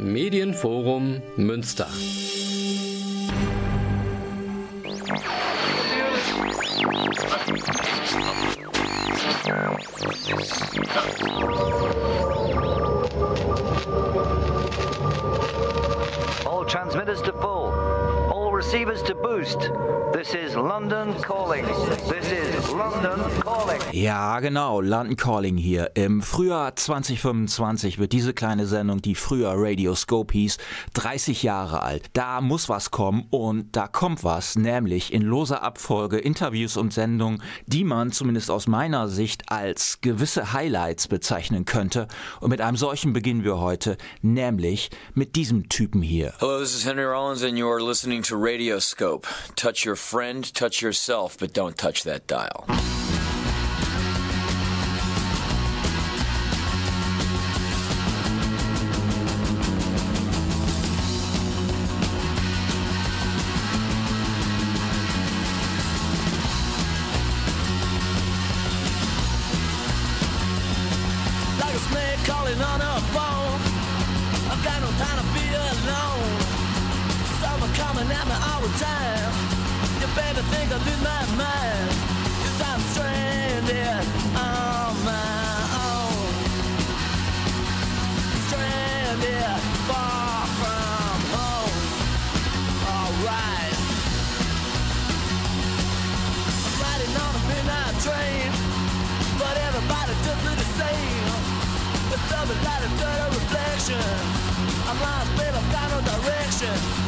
Medienforum Münster. All transmitters to full. Receivers to boost. This is London Calling. This is London Calling. Ja, genau, London Calling hier. Im Frühjahr 2025 wird diese kleine Sendung, die früher Radioscope hieß, 30 Jahre alt. Da muss was kommen und da kommt was, nämlich in loser Abfolge Interviews und Sendungen, die man zumindest aus meiner Sicht als gewisse Highlights bezeichnen könnte. Und mit einem solchen beginnen wir heute, nämlich mit diesem Typen hier. Hello, this is Henry Rollins, and you are listening to Radioscope. Touch your friend, touch yourself, but don't touch that dial. Coming at me all the time. You better think I lose my mind. Cause I'm stranded on my own. Stranded far from home. Alright. I'm riding on a midnight train. But everybody just look the same. It's something like a reflection. I'm lost, babe, I've got no direction.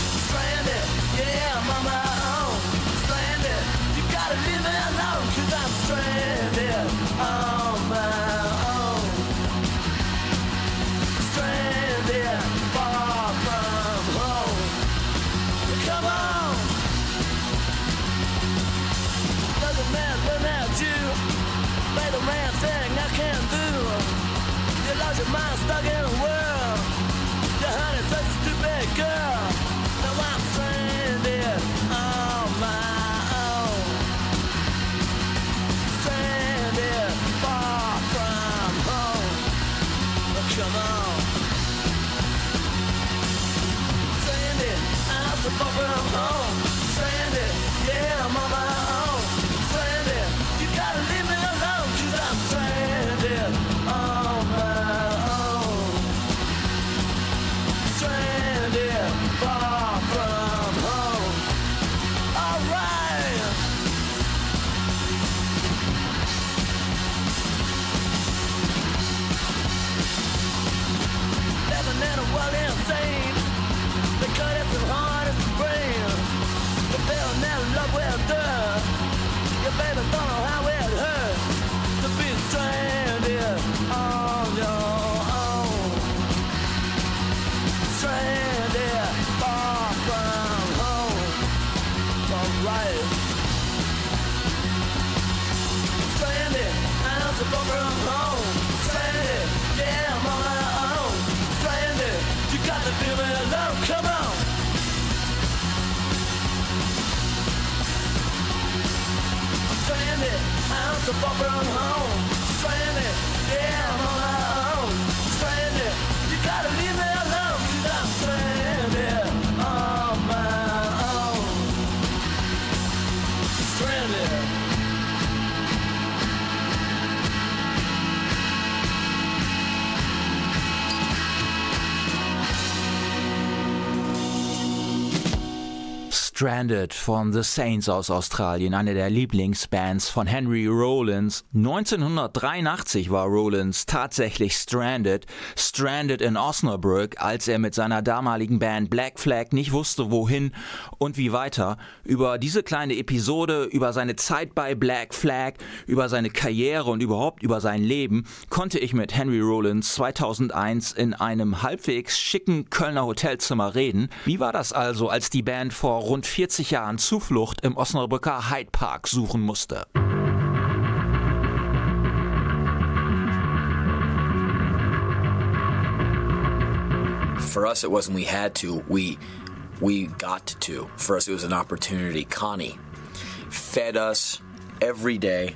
Stranded von The Saints aus Australien, eine der Lieblingsbands von Henry Rollins. 1983 war Rollins tatsächlich stranded, stranded in Osnabrück, als er mit seiner damaligen Band Black Flag nicht wusste, wohin und wie weiter. Über diese kleine Episode, über seine Zeit bei Black Flag, über seine Karriere und überhaupt über sein Leben konnte ich mit Henry Rollins 2001 in einem halbwegs schicken Kölner Hotelzimmer reden. Wie war das also, als die Band vor rund 40 Jahren Zuflucht im Osnabrücker Hyde Park suchen musste? for us, it wasn't we had to. We we got to. For us, it was an opportunity. Connie fed us every day.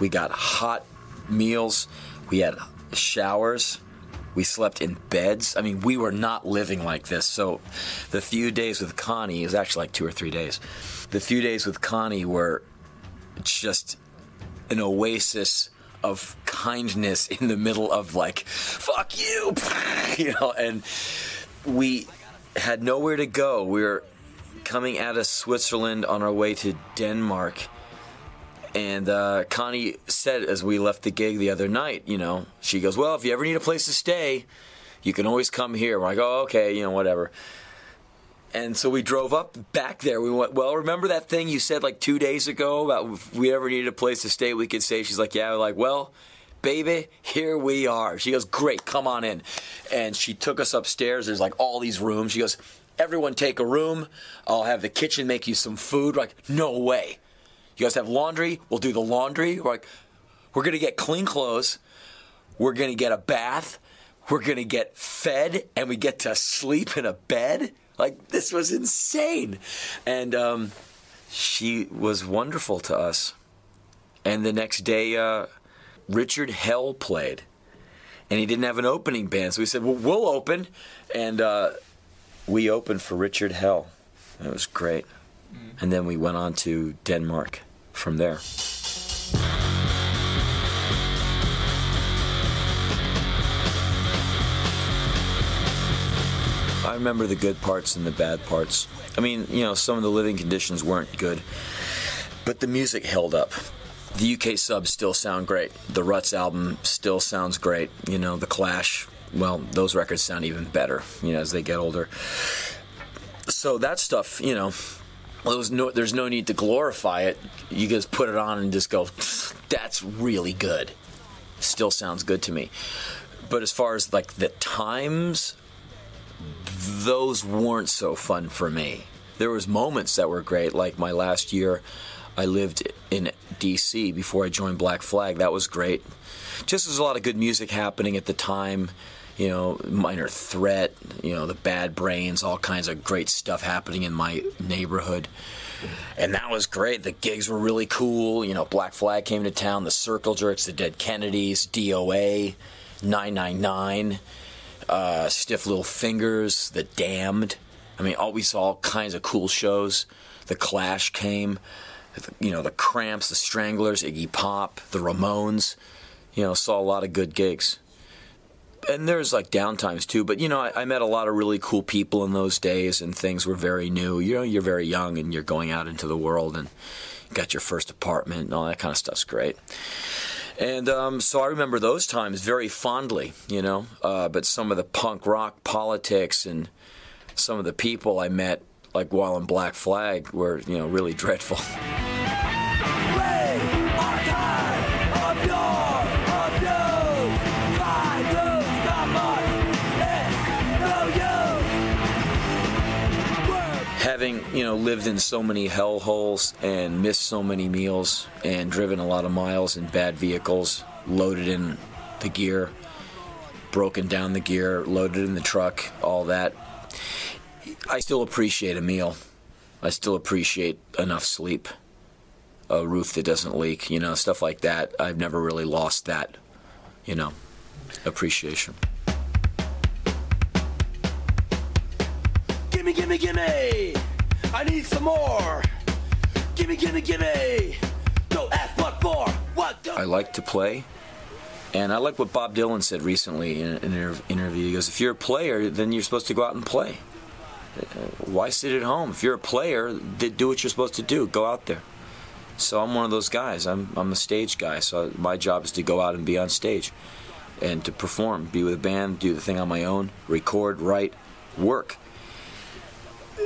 We got hot meals. We had showers. We slept in beds. I mean, we were not living like this. So, the few days with Connie, it was actually like two or three days. The few days with Connie were just an oasis of kindness in the middle of like, fuck you, you know, and we had nowhere to go. We were coming out of Switzerland on our way to Denmark and uh, Connie said as we left the gig the other night, you know, she goes, Well, if you ever need a place to stay, you can always come here. We're like, Oh, okay, you know, whatever. And so we drove up back there. We went, Well, remember that thing you said like two days ago about if we ever needed a place to stay, we could stay? She's like, Yeah. We're like, Well, baby, here we are. She goes, Great, come on in. And she took us upstairs. There's like all these rooms. She goes, Everyone take a room. I'll have the kitchen make you some food. We're like, No way. You guys have laundry? We'll do the laundry. We're like, we're gonna get clean clothes. We're gonna get a bath. We're gonna get fed, and we get to sleep in a bed. Like this was insane, and um, she was wonderful to us. And the next day, uh, Richard Hell played, and he didn't have an opening band, so we said, "Well, we'll open," and uh, we opened for Richard Hell. It was great. And then we went on to Denmark from there. I remember the good parts and the bad parts. I mean, you know, some of the living conditions weren't good, but the music held up. The UK subs still sound great. The Ruts album still sounds great. You know, The Clash, well, those records sound even better, you know, as they get older. So that stuff, you know, there's no, there's no need to glorify it. You just put it on and just go, that's really good. Still sounds good to me. But as far as like the times, those weren't so fun for me. There was moments that were great, like my last year, I lived in D.C. before I joined Black Flag. That was great. Just there's a lot of good music happening at the time you know, Minor Threat, you know, the Bad Brains, all kinds of great stuff happening in my neighborhood. And that was great. The gigs were really cool. You know, Black Flag came to town, the Circle Jerks, the Dead Kennedys, DOA, 999, uh, Stiff Little Fingers, The Damned. I mean, all we saw all kinds of cool shows. The Clash came, you know, the Cramps, the Stranglers, Iggy Pop, the Ramones. You know, saw a lot of good gigs and there's like downtimes too. But you know, I, I, met a lot of really cool people in those days, and things were very new. You know, you're very young, and you're going out into the world, and got your first apartment, and all that kind of stuff's great. And um, so I remember those times very fondly, you know. Uh, but some of the punk rock politics and some of the people I met, like while in Black Flag, were you know really dreadful. Having you know lived in so many hellholes and missed so many meals and driven a lot of miles in bad vehicles, loaded in the gear, broken down the gear, loaded in the truck, all that. I still appreciate a meal. I still appreciate enough sleep, a roof that doesn't leak, you know, stuff like that. I've never really lost that, you know, appreciation. Gimme, gimme, gimme! I need some more. Gimme, gimme, gimme. What for. What? I like to play. And I like what Bob Dylan said recently in an interview. He goes, If you're a player, then you're supposed to go out and play. Uh, why sit at home? If you're a player, do what you're supposed to do. Go out there. So I'm one of those guys. I'm, I'm a stage guy. So my job is to go out and be on stage and to perform, be with a band, do the thing on my own, record, write, work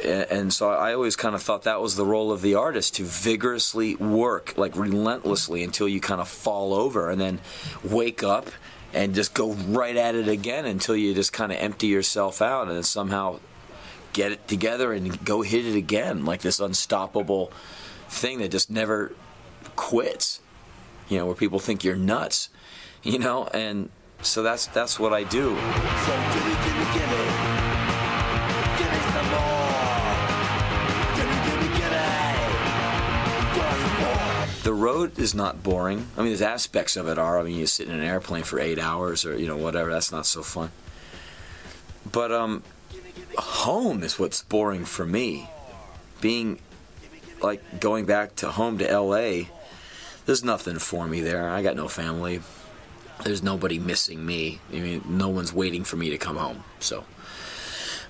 and so I always kind of thought that was the role of the artist to vigorously work, like relentlessly, until you kind of fall over and then wake up and just go right at it again until you just kind of empty yourself out and somehow get it together and go hit it again, like this unstoppable thing that just never quits. You know, where people think you're nuts, you know, and so that's that's what I do. So. Road is not boring. I mean, there's aspects of it are. I mean, you sit in an airplane for eight hours or you know whatever. That's not so fun. But um, home is what's boring for me. Being like going back to home to L.A. There's nothing for me there. I got no family. There's nobody missing me. I mean, no one's waiting for me to come home. So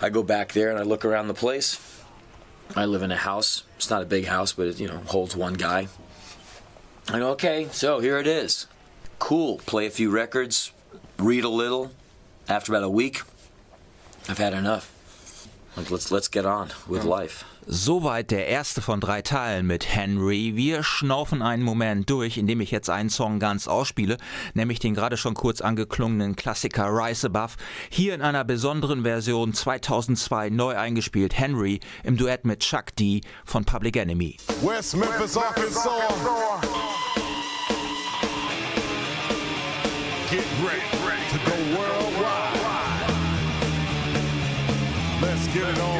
I go back there and I look around the place. I live in a house. It's not a big house, but it you know holds one guy. I go, okay, so here it is. Cool. Play a few records, read a little. After about a week, I've had enough. Let's let's get on with life. Soweit der erste von drei Teilen mit Henry. Wir schnaufen einen Moment durch, indem ich jetzt einen Song ganz ausspiele, nämlich den gerade schon kurz angeklungenen Klassiker Rise Above. Hier in einer besonderen Version 2002 neu eingespielt Henry im Duett mit Chuck D von Public Enemy. West Memphis, Arkansas. Get ready to go worldwide. Let's get it on.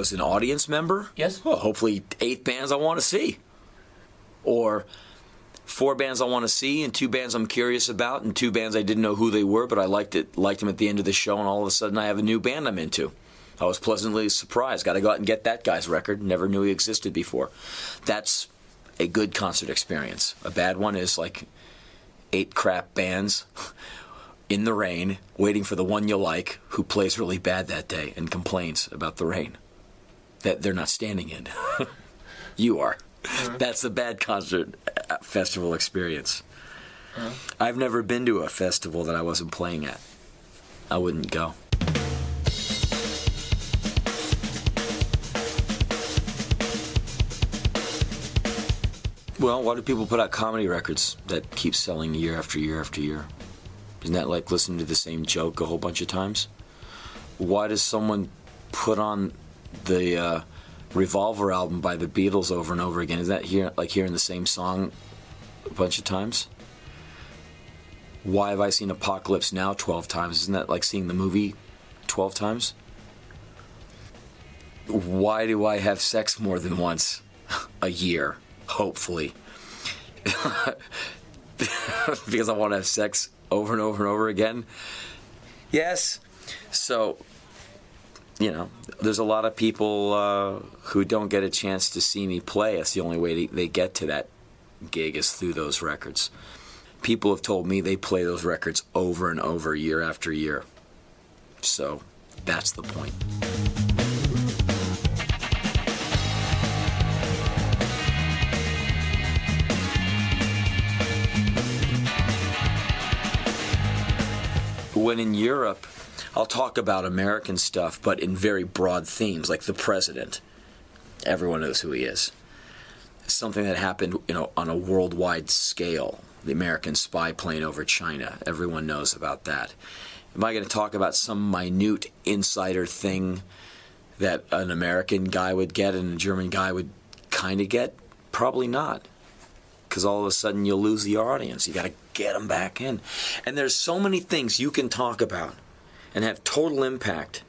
Was an audience member, Yes. well, hopefully eight bands I want to see, or four bands I want to see, and two bands I'm curious about, and two bands I didn't know who they were, but I liked it, liked them at the end of the show, and all of a sudden I have a new band I'm into. I was pleasantly surprised. Got to go out and get that guy's record. Never knew he existed before. That's a good concert experience. A bad one is like eight crap bands in the rain, waiting for the one you like, who plays really bad that day and complains about the rain that they're not standing in. you are. That's the bad concert uh, festival experience. I've never been to a festival that I wasn't playing at. I wouldn't go. Well, why do people put out comedy records that keep selling year after year after year? Isn't that like listening to the same joke a whole bunch of times? Why does someone put on the uh, Revolver album by the Beatles over and over again? Is that here like hearing the same song a bunch of times? Why have I seen Apocalypse Now 12 times? Isn't that like seeing the movie 12 times? Why do I have sex more than once a year? Hopefully. because I want to have sex over and over and over again? Yes. So, you know, there's a lot of people uh, who don't get a chance to see me play. That's the only way they get to that gig is through those records. People have told me they play those records over and over year after year. So that's the point. when in Europe, I'll talk about American stuff, but in very broad themes, like the president. Everyone knows who he is. Something that happened, you know, on a worldwide scale. The American spy plane over China. Everyone knows about that. Am I going to talk about some minute insider thing that an American guy would get and a German guy would kind of get? Probably not. Because all of a sudden you'll lose the audience. You got to get them back in. And there's so many things you can talk about and have total impact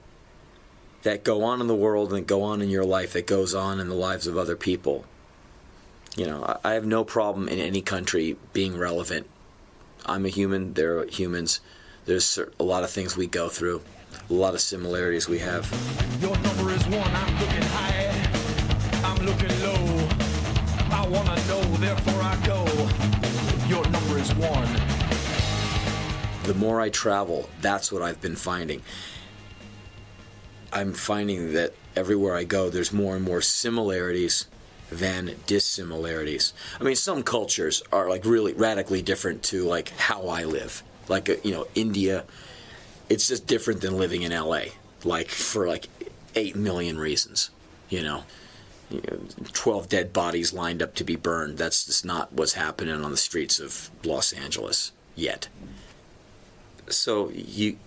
that go on in the world and go on in your life that goes on in the lives of other people. You know, I have no problem in any country being relevant. I'm a human, they're humans. There's a lot of things we go through, a lot of similarities we have. Your number is one, I'm looking high, I'm looking low. I wanna know, therefore I go. Your number is one. The more I travel, that's what I've been finding. I'm finding that everywhere I go, there's more and more similarities than dissimilarities. I mean, some cultures are like really radically different to like how I live. Like, uh, you know, India, it's just different than living in LA, like for like 8 million reasons. You know, 12 dead bodies lined up to be burned. That's just not what's happening on the streets of Los Angeles yet. So you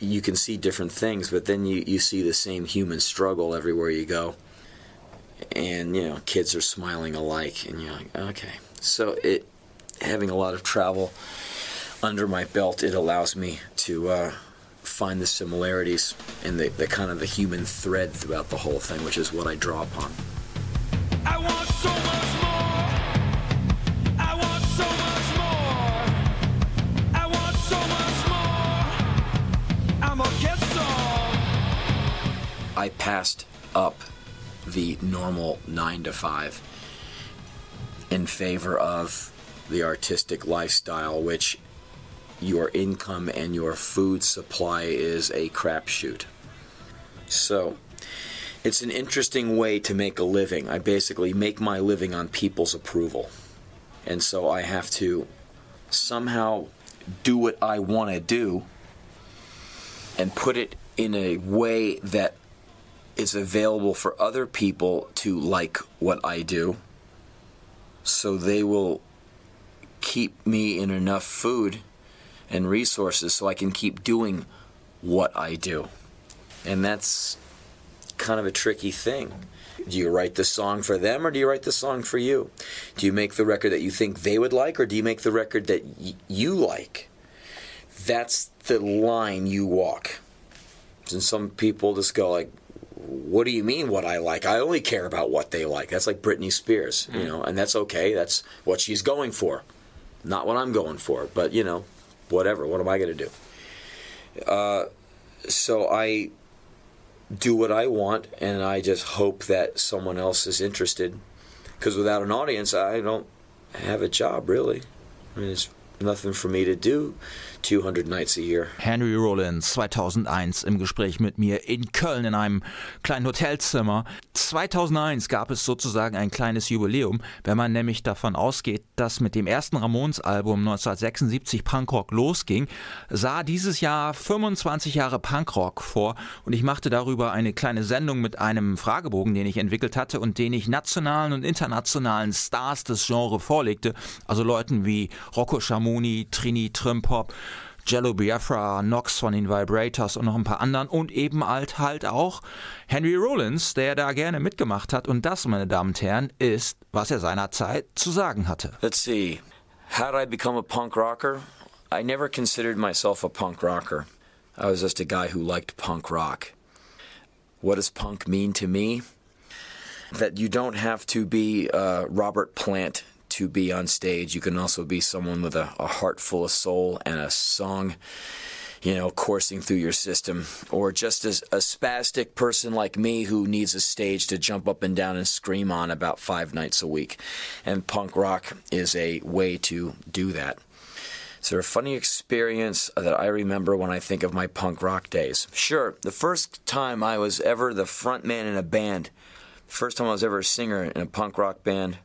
you can see different things, but then you, you see the same human struggle everywhere you go. And you know, kids are smiling alike, and you're like, okay. So it having a lot of travel under my belt, it allows me to uh, find the similarities and the, the kind of the human thread throughout the whole thing, which is what I draw upon. I I passed up the normal nine to five in favor of the artistic lifestyle, which your income and your food supply is a crapshoot. So, it's an interesting way to make a living. I basically make my living on people's approval. And so I have to somehow do what I want to do and put it in a way that is available for other people to like what I do so they will keep me in enough food and resources so I can keep doing what I do. And that's kind of a tricky thing. Do you write the song for them or do you write the song for you? Do you make the record that you think they would like or do you make the record that y- you like? That's the line you walk. And some people just go like, what do you mean what I like? I only care about what they like. That's like Britney Spears, you know, and that's okay. That's what she's going for. Not what I'm going for, but you know, whatever. What am I going to do? Uh, so I do what I want, and I just hope that someone else is interested. Because without an audience, I don't have a job, really. I mean, it's nothing for me to do 200 nights a year. Henry Rollins 2001 im Gespräch mit mir in Köln in einem kleinen Hotelzimmer. 2001 gab es sozusagen ein kleines Jubiläum, wenn man nämlich davon ausgeht, dass mit dem ersten Ramones-Album 1976 Punkrock losging, sah dieses Jahr 25 Jahre Punkrock vor und ich machte darüber eine kleine Sendung mit einem Fragebogen, den ich entwickelt hatte und den ich nationalen und internationalen Stars des Genres vorlegte, also Leuten wie Rocco Schamoni, Trini Trimpop, Jello Biafra, Nox von den Vibrators und noch ein paar anderen und eben halt halt auch Henry Rollins, der da gerne mitgemacht hat und das, meine Damen und Herren, ist, was er seinerzeit zu sagen hatte. Let's see. How did I become a punk rocker? I never considered myself a punk rocker. I was just a guy who liked punk rock. What does punk mean to me? That you don't have to be uh, Robert Plant to be on stage. You can also be someone with a, a heart full of soul and a song, you know, coursing through your system. Or just as a spastic person like me who needs a stage to jump up and down and scream on about five nights a week. And punk rock is a way to do that. Is there a funny experience that I remember when I think of my punk rock days? Sure, the first time I was ever the front man in a band, first time I was ever a singer in a punk rock band,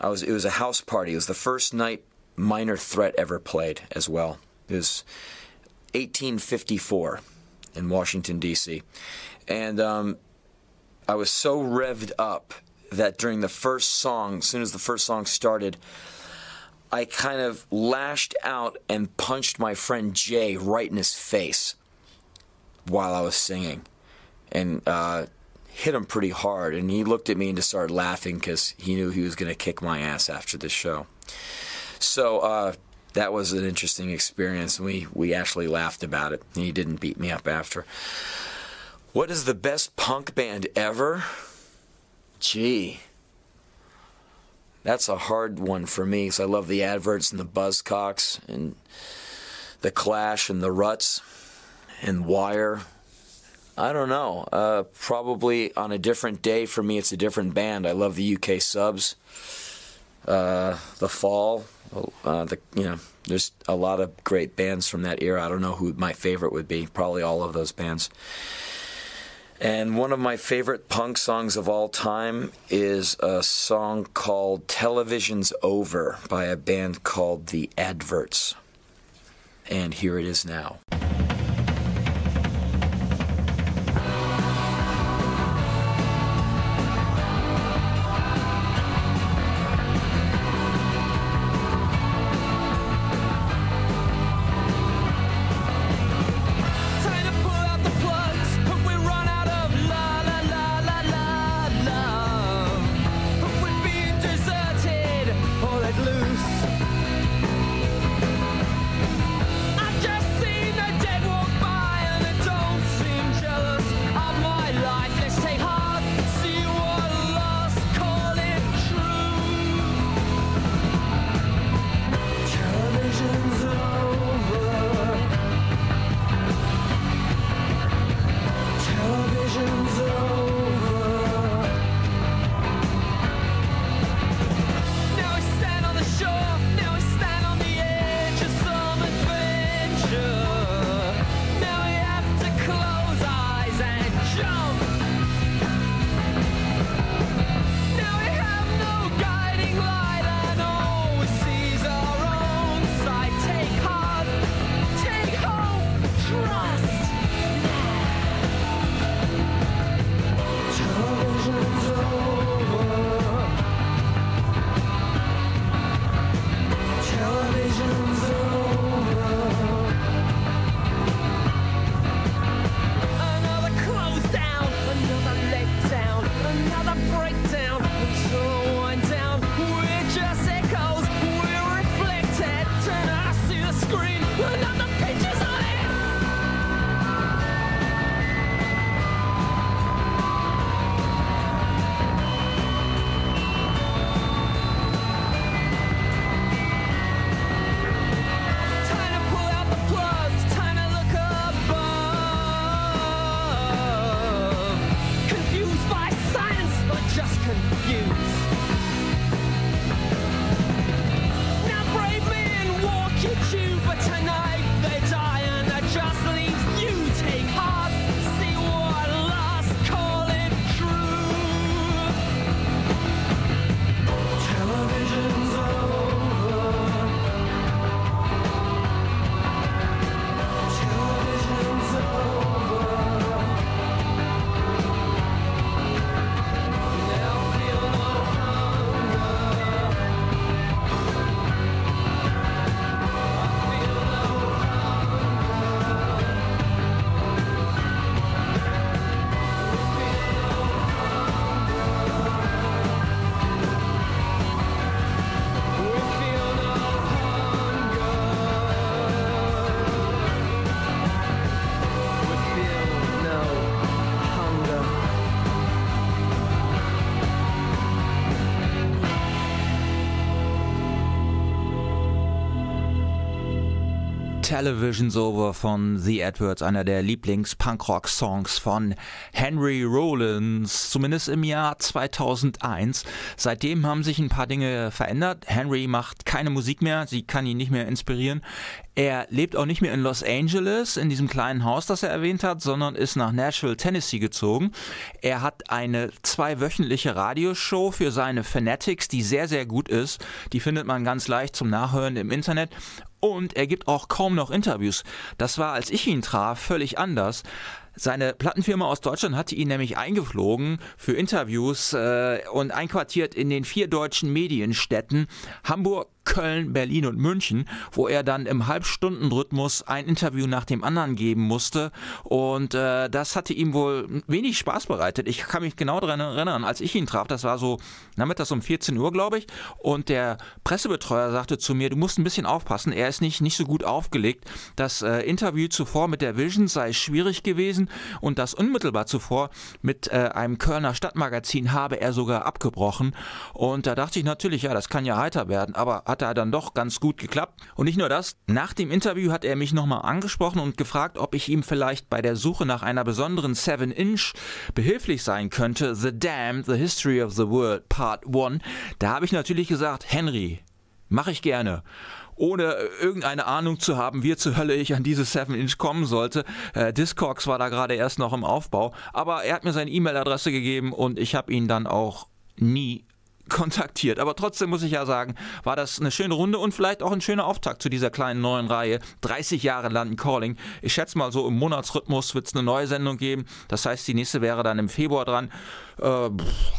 I was it was a house party. It was the first night Minor Threat ever played as well. It was 1854 in Washington, D.C. And um, I was so revved up that during the first song, as soon as the first song started, I kind of lashed out and punched my friend Jay right in his face while I was singing. And uh, hit him pretty hard. And he looked at me and just started laughing because he knew he was going to kick my ass after the show. So uh, that was an interesting experience. We we actually laughed about it. And he didn't beat me up after. What is the best punk band ever? Gee. That's a hard one for me because I love the adverts and the Buzzcocks and the Clash and the Ruts and Wire. I don't know. Uh, probably on a different day for me, it's a different band. I love the UK subs, uh, the Fall. Uh, the you know, there's a lot of great bands from that era. I don't know who my favorite would be. Probably all of those bands. And one of my favorite punk songs of all time is a song called Television's Over by a band called The Adverts. And here it is now. Television's Over von The Edwards, einer der Lieblings-Punkrock-Songs von Henry Rollins, zumindest im Jahr 2001. Seitdem haben sich ein paar Dinge verändert. Henry macht keine Musik mehr, sie kann ihn nicht mehr inspirieren. Er lebt auch nicht mehr in Los Angeles, in diesem kleinen Haus, das er erwähnt hat, sondern ist nach Nashville, Tennessee gezogen. Er hat eine zweiwöchentliche Radioshow für seine Fanatics, die sehr, sehr gut ist. Die findet man ganz leicht zum Nachhören im Internet. und er gibt auch kaum noch Interviews. Das war, als ich ihn traf, völlig anders. Seine Plattenfirma aus Deutschland hatte ihn nämlich eingeflogen für Interviews äh, und einquartiert in den vier deutschen Medienstädten Hamburg, Köln, Berlin und München, wo er dann im Halbstundenrhythmus ein Interview nach dem anderen geben musste. Und äh, das hatte ihm wohl wenig Spaß bereitet. Ich kann mich genau daran erinnern, als ich ihn traf, das war so nachmittags um 14 Uhr, glaube ich. Und der Pressebetreuer sagte zu mir, du musst ein bisschen aufpassen, er ist nicht, nicht so gut aufgelegt. Das äh, Interview zuvor mit der Vision sei schwierig gewesen und das unmittelbar zuvor mit äh, einem Kölner Stadtmagazin habe er sogar abgebrochen. Und da dachte ich natürlich, ja, das kann ja heiter werden, aber hat er dann doch ganz gut geklappt. Und nicht nur das, nach dem Interview hat er mich nochmal angesprochen und gefragt, ob ich ihm vielleicht bei der Suche nach einer besonderen 7-Inch behilflich sein könnte. The Dam, The History of the World, Part 1. Da habe ich natürlich gesagt, Henry, mache ich gerne ohne irgendeine Ahnung zu haben, wie zur Hölle ich an diese 7-Inch kommen sollte. Äh, Discogs war da gerade erst noch im Aufbau, aber er hat mir seine E-Mail-Adresse gegeben und ich habe ihn dann auch nie kontaktiert. Aber trotzdem muss ich ja sagen, war das eine schöne Runde und vielleicht auch ein schöner Auftakt zu dieser kleinen neuen Reihe. 30 Jahre London Calling. Ich schätze mal so im Monatsrhythmus wird es eine neue Sendung geben. Das heißt, die nächste wäre dann im Februar dran. Äh,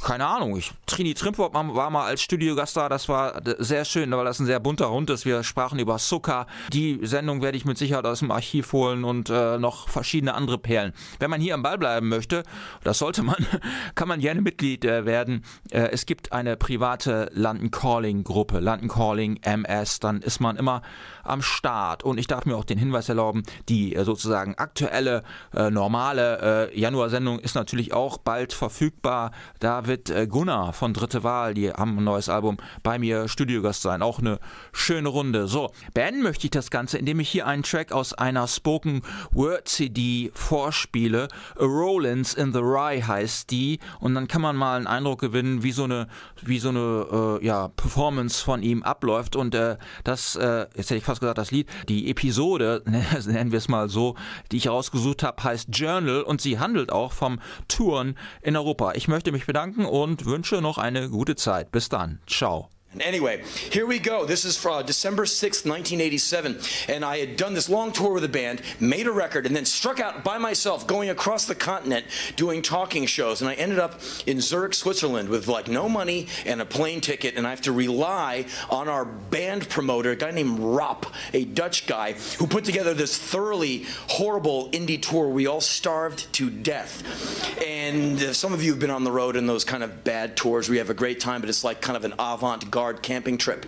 keine Ahnung. Ich, Trini Trimpop war mal als Studiogast da. Das war sehr schön, weil das ein sehr bunter Hund ist. Wir sprachen über Zucker. Die Sendung werde ich mit Sicherheit aus dem Archiv holen und äh, noch verschiedene andere Perlen. Wenn man hier am Ball bleiben möchte, das sollte man, kann man gerne Mitglied äh, werden. Äh, es gibt eine private London Calling Gruppe, London Calling MS. Dann ist man immer am Start. Und ich darf mir auch den Hinweis erlauben, die äh, sozusagen aktuelle, äh, normale Januar-Sendung ist natürlich auch bald verfügbar war David äh, Gunnar von Dritte Wahl. Die haben ein neues Album bei mir Studiogast sein. Auch eine schöne Runde. So, beenden möchte ich das Ganze, indem ich hier einen Track aus einer Spoken Word CD vorspiele. A Rollins in the Rye heißt die. Und dann kann man mal einen Eindruck gewinnen, wie so eine, wie so eine äh, ja, Performance von ihm abläuft. Und äh, das, äh, jetzt hätte ich fast gesagt, das Lied, die Episode, nennen wir es mal so, die ich rausgesucht habe, heißt Journal und sie handelt auch vom Touren in Europa. Ich möchte mich bedanken und wünsche noch eine gute Zeit. Bis dann. Ciao. Anyway, here we go. This is from uh, December 6th, 1987. And I had done this long tour with a band, made a record, and then struck out by myself going across the continent doing talking shows. And I ended up in Zurich, Switzerland with like no money and a plane ticket. And I have to rely on our band promoter, a guy named Rop, a Dutch guy, who put together this thoroughly horrible indie tour. We all starved to death. And uh, some of you have been on the road in those kind of bad tours We have a great time, but it's like kind of an avant garde camping trip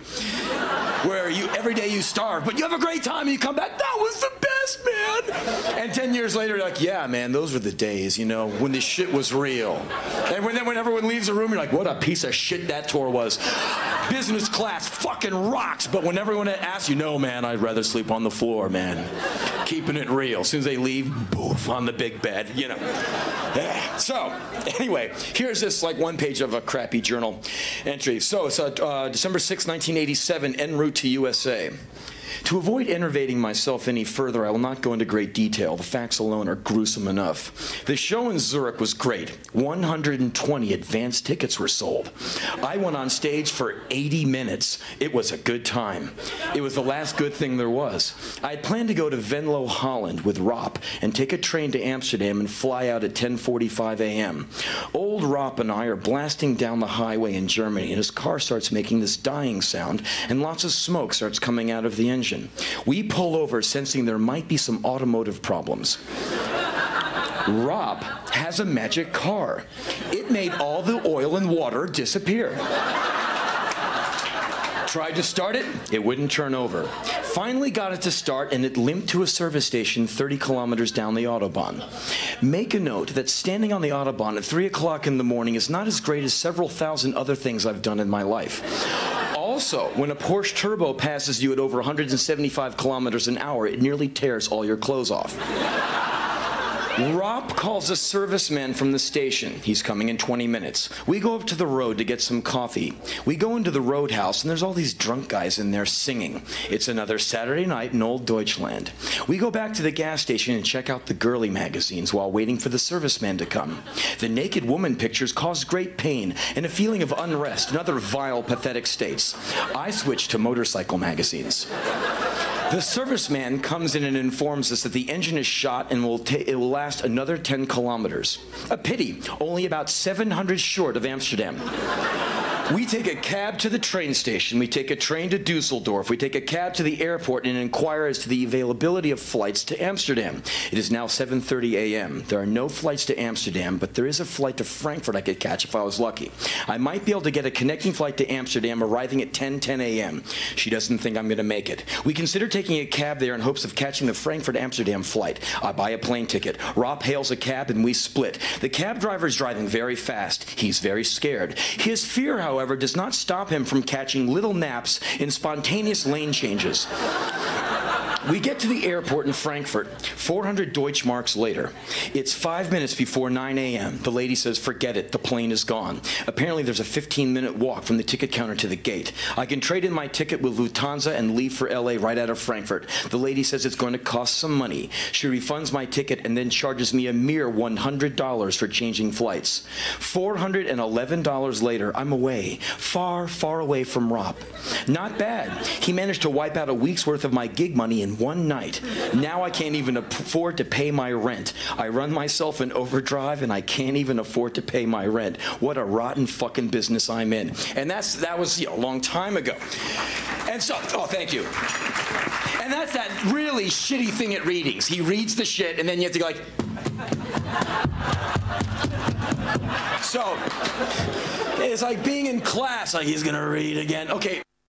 where you every day you starve, but you have a great time and you come back. That was the best, man. And ten years later, you're like, yeah, man, those were the days, you know, when the shit was real. And when then when everyone leaves the room, you're like, what a piece of shit that tour was. Business class fucking rocks. But when everyone asks you, no, man, I'd rather sleep on the floor, man. Keeping it real. As soon as they leave, boof on the big bed, you know. So anyway, here's this like one page of a crappy journal entry. So it's. Uh, December 6, 1987, en route to USA. To avoid enervating myself any further, I will not go into great detail. The facts alone are gruesome enough. The show in Zurich was great. 120 advance tickets were sold. I went on stage for 80 minutes. It was a good time. It was the last good thing there was. I had planned to go to Venlo, Holland with Rop and take a train to Amsterdam and fly out at 10:45 a.m. Old Rop and I are blasting down the highway in Germany and his car starts making this dying sound and lots of smoke starts coming out of the engine. We pull over sensing there might be some automotive problems. Rob has a magic car. It made all the oil and water disappear. Tried to start it, it wouldn't turn over. Finally got it to start and it limped to a service station 30 kilometers down the Autobahn. Make a note that standing on the Autobahn at 3 o'clock in the morning is not as great as several thousand other things I've done in my life. Also, when a Porsche Turbo passes you at over 175 kilometers an hour, it nearly tears all your clothes off. Rob calls a serviceman from the station. He's coming in 20 minutes. We go up to the road to get some coffee. We go into the roadhouse, and there's all these drunk guys in there singing. It's another Saturday night in Old Deutschland. We go back to the gas station and check out the girly magazines while waiting for the serviceman to come. The naked woman pictures cause great pain and a feeling of unrest and other vile, pathetic states. I switch to motorcycle magazines. The serviceman comes in and informs us that the engine is shot and will ta- it will last another 10 kilometers. A pity, only about 700 short of Amsterdam. We take a cab to the train station. We take a train to Dusseldorf. We take a cab to the airport and inquire as to the availability of flights to Amsterdam. It is now 7:30 a.m. There are no flights to Amsterdam, but there is a flight to Frankfurt I could catch if I was lucky. I might be able to get a connecting flight to Amsterdam arriving at 10:10 a.m. She doesn't think I'm going to make it. We consider taking a cab there in hopes of catching the Frankfurt Amsterdam flight. I buy a plane ticket. Rob hails a cab and we split. The cab driver is driving very fast. He's very scared. His fear, however, does not stop him from catching little naps in spontaneous lane changes. We get to the airport in Frankfurt, 400 Deutschmarks later. It's five minutes before 9 a.m. The lady says, Forget it, the plane is gone. Apparently, there's a 15 minute walk from the ticket counter to the gate. I can trade in my ticket with Lufthansa and leave for LA right out of Frankfurt. The lady says it's going to cost some money. She refunds my ticket and then charges me a mere $100 for changing flights. $411 later, I'm away, far, far away from Rob. Not bad. He managed to wipe out a week's worth of my gig money one night. Now I can't even afford to pay my rent. I run myself in overdrive and I can't even afford to pay my rent. What a rotten fucking business I'm in. And that's that was you know, a long time ago. And so, oh, thank you. And that's that really shitty thing at readings. He reads the shit and then you have to go like So, it's like being in class, like he's gonna read again. Okay.